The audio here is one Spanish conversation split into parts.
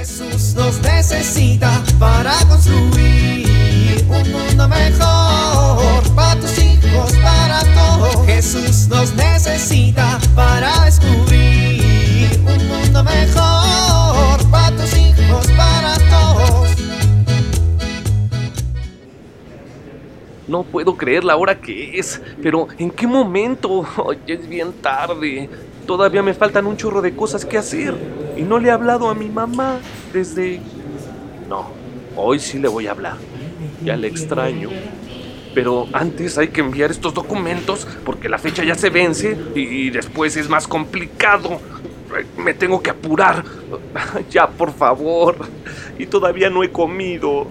Jesús nos necesita para construir un mundo mejor para tus hijos, para todos. Jesús nos necesita para descubrir un mundo mejor para tus hijos, para todos. No puedo creer la hora que es. Pero, ¿en qué momento? Ay, es bien tarde. Todavía me faltan un chorro de cosas que hacer. Y no le he hablado a mi mamá desde... No, hoy sí le voy a hablar. Ya le extraño. Pero antes hay que enviar estos documentos porque la fecha ya se vence y después es más complicado. Me tengo que apurar. Ya, por favor. Y todavía no he comido.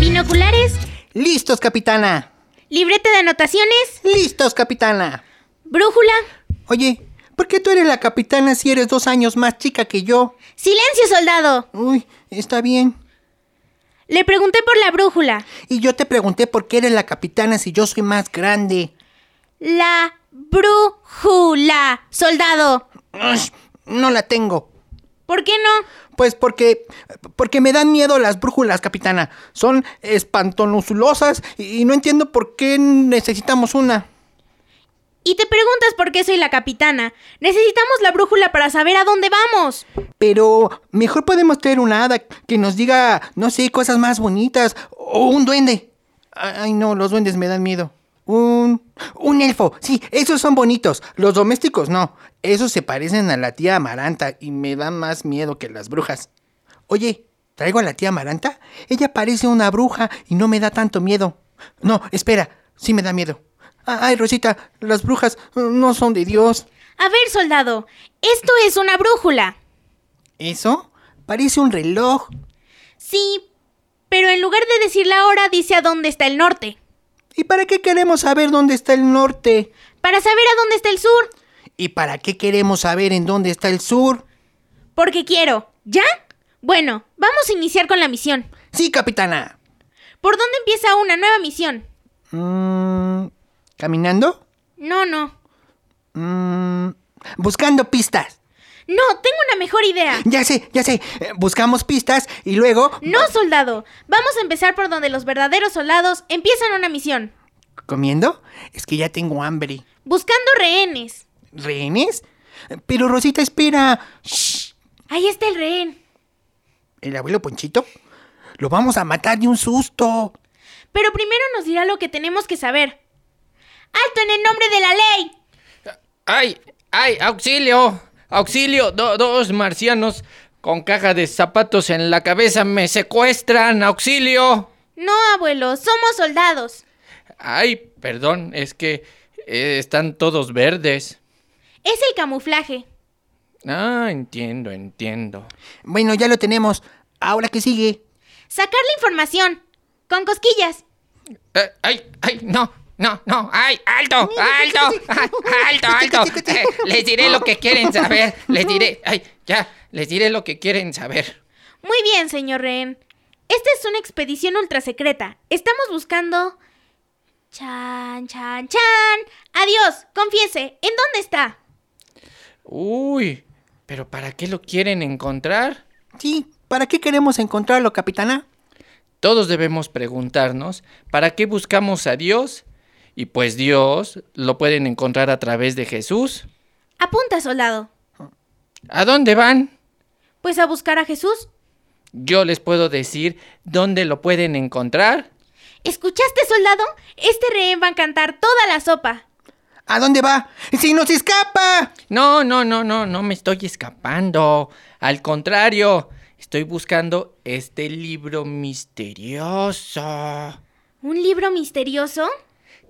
Binoculares, Listos, capitana. libreta de anotaciones, Listos, capitana. brújula. Oye, ¿por qué tú eres la capitana si eres dos años más chica que yo? Silencio, soldado. Uy, está bien. Le pregunté por la brújula. Y yo te pregunté por qué eres la capitana si yo soy más grande. La brújula, soldado. No la tengo. ¿Por qué no? Pues porque. porque me dan miedo las brújulas, capitana. Son espantonuzulosas y y no entiendo por qué necesitamos una. Y te preguntas por qué soy la capitana. Necesitamos la brújula para saber a dónde vamos. Pero mejor podemos tener una hada que nos diga, no sé, cosas más bonitas. O un duende. Ay, no, los duendes me dan miedo. Un. un elfo. Sí, esos son bonitos. Los domésticos no. Esos se parecen a la tía Amaranta y me dan más miedo que las brujas. Oye, ¿traigo a la tía Amaranta? Ella parece una bruja y no me da tanto miedo. No, espera, sí me da miedo. Ay, Rosita, las brujas no son de Dios. A ver, soldado, esto es una brújula. ¿Eso? Parece un reloj. Sí, pero en lugar de decir la hora, dice a dónde está el norte. ¿Y para qué queremos saber dónde está el norte? Para saber a dónde está el sur. ¿Y para qué queremos saber en dónde está el sur? Porque quiero. ¿Ya? Bueno, vamos a iniciar con la misión. Sí, capitana. ¿Por dónde empieza una nueva misión? Mm, ¿Caminando? No, no. Mm, buscando pistas. No, tengo una mejor idea. Ya sé, ya sé. Eh, Buscamos pistas y luego... No, soldado. Vamos a empezar por donde los verdaderos soldados empiezan una misión. ¿Comiendo? Es que ya tengo hambre. Buscando rehenes. ¿Rehenes? Pero Rosita, espera. Shh. Ahí está el rehén. ¿El abuelo Ponchito? Lo vamos a matar de un susto. Pero primero nos dirá lo que tenemos que saber. ¡Alto en el nombre de la ley! ¡Ay! ¡Ay! ¡Auxilio! ¡Auxilio! Do- dos marcianos con caja de zapatos en la cabeza me secuestran. ¡Auxilio! No, abuelo, somos soldados. Ay, perdón, es que eh, están todos verdes. Es el camuflaje. Ah, entiendo, entiendo. Bueno, ya lo tenemos. Ahora que sigue. Sacar la información. Con cosquillas. Eh, ¡Ay! ¡Ay! ¡No! ¡No! ¡No! ¡Ay! ¡Alto! ¡Alto! ¡Ah, ¡Alto! ¡Alto! Eh, les diré lo que quieren saber. Les diré. ¡Ay! Ya. Les diré lo que quieren saber. Muy bien, señor rehén. Esta es una expedición ultra secreta. Estamos buscando... Chan, chan, chan. Adiós, confiese, ¿en dónde está? Uy. ¿Pero para qué lo quieren encontrar? Sí, ¿para qué queremos encontrarlo, capitana? Todos debemos preguntarnos, ¿para qué buscamos a Dios? Y pues Dios lo pueden encontrar a través de Jesús. Apunta, soldado. ¿A dónde van? Pues a buscar a Jesús. Yo les puedo decir dónde lo pueden encontrar. ¿Escuchaste, soldado? Este rehén va a cantar toda la sopa. ¿A dónde va? ¡Si nos escapa! No, no, no, no, no me estoy escapando. Al contrario, estoy buscando este libro misterioso. ¿Un libro misterioso?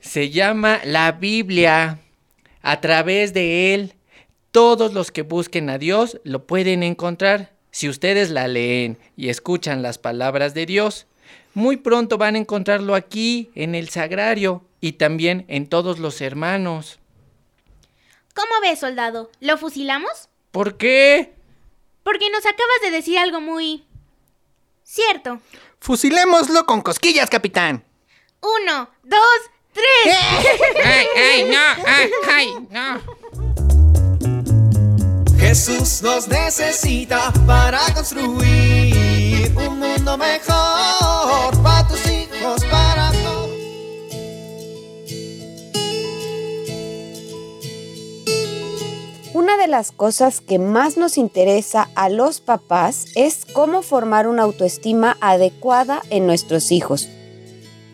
Se llama la Biblia. A través de él, todos los que busquen a Dios lo pueden encontrar. Si ustedes la leen y escuchan las palabras de Dios, muy pronto van a encontrarlo aquí, en el sagrario, y también en todos los hermanos. ¿Cómo ves, soldado? ¿Lo fusilamos? ¿Por qué? Porque nos acabas de decir algo muy... cierto. Fusilémoslo con cosquillas, capitán. Uno, dos, tres. ay, ay, no. Jesús nos necesita para construir un mundo mejor para tus hijos, para todos. Una de las cosas que más nos interesa a los papás es cómo formar una autoestima adecuada en nuestros hijos.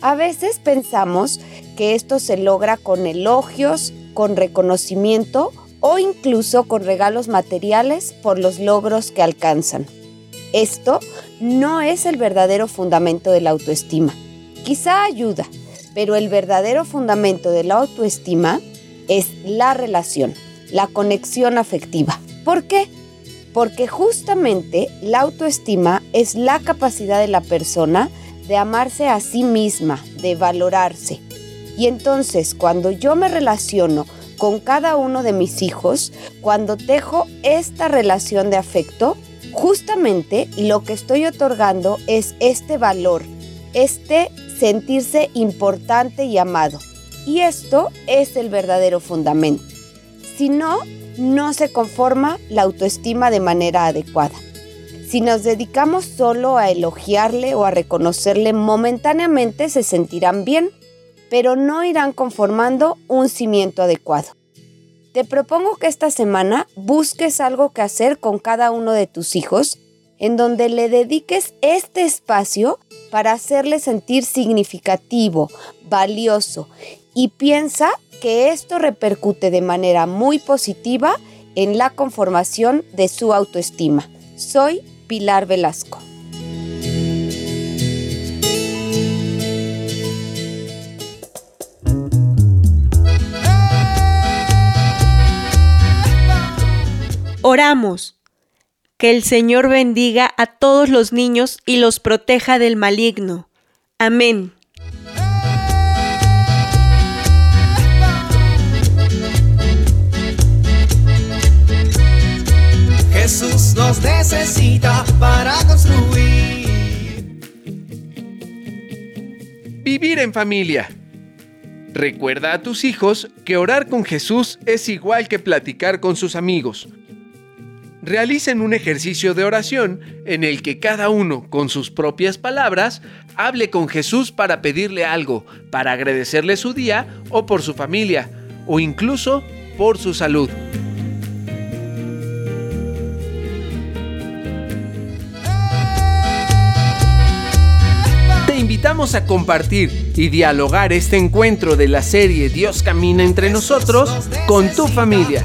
A veces pensamos que esto se logra con elogios, con reconocimiento o incluso con regalos materiales por los logros que alcanzan. Esto no es el verdadero fundamento de la autoestima. Quizá ayuda, pero el verdadero fundamento de la autoestima es la relación, la conexión afectiva. ¿Por qué? Porque justamente la autoestima es la capacidad de la persona de amarse a sí misma, de valorarse. Y entonces cuando yo me relaciono con cada uno de mis hijos, cuando tejo esta relación de afecto, justamente lo que estoy otorgando es este valor, este sentirse importante y amado. Y esto es el verdadero fundamento. Si no, no se conforma la autoestima de manera adecuada. Si nos dedicamos solo a elogiarle o a reconocerle momentáneamente se sentirán bien, pero no irán conformando un cimiento adecuado. Te propongo que esta semana busques algo que hacer con cada uno de tus hijos, en donde le dediques este espacio para hacerle sentir significativo, valioso, y piensa que esto repercute de manera muy positiva en la conformación de su autoestima. Soy Pilar Velasco. Oramos. Que el Señor bendiga a todos los niños y los proteja del maligno. Amén. Jesús nos necesita para construir. Vivir en familia. Recuerda a tus hijos que orar con Jesús es igual que platicar con sus amigos. Realicen un ejercicio de oración en el que cada uno, con sus propias palabras, hable con Jesús para pedirle algo, para agradecerle su día o por su familia, o incluso por su salud. Te invitamos a compartir y dialogar este encuentro de la serie Dios camina entre nosotros con tu familia.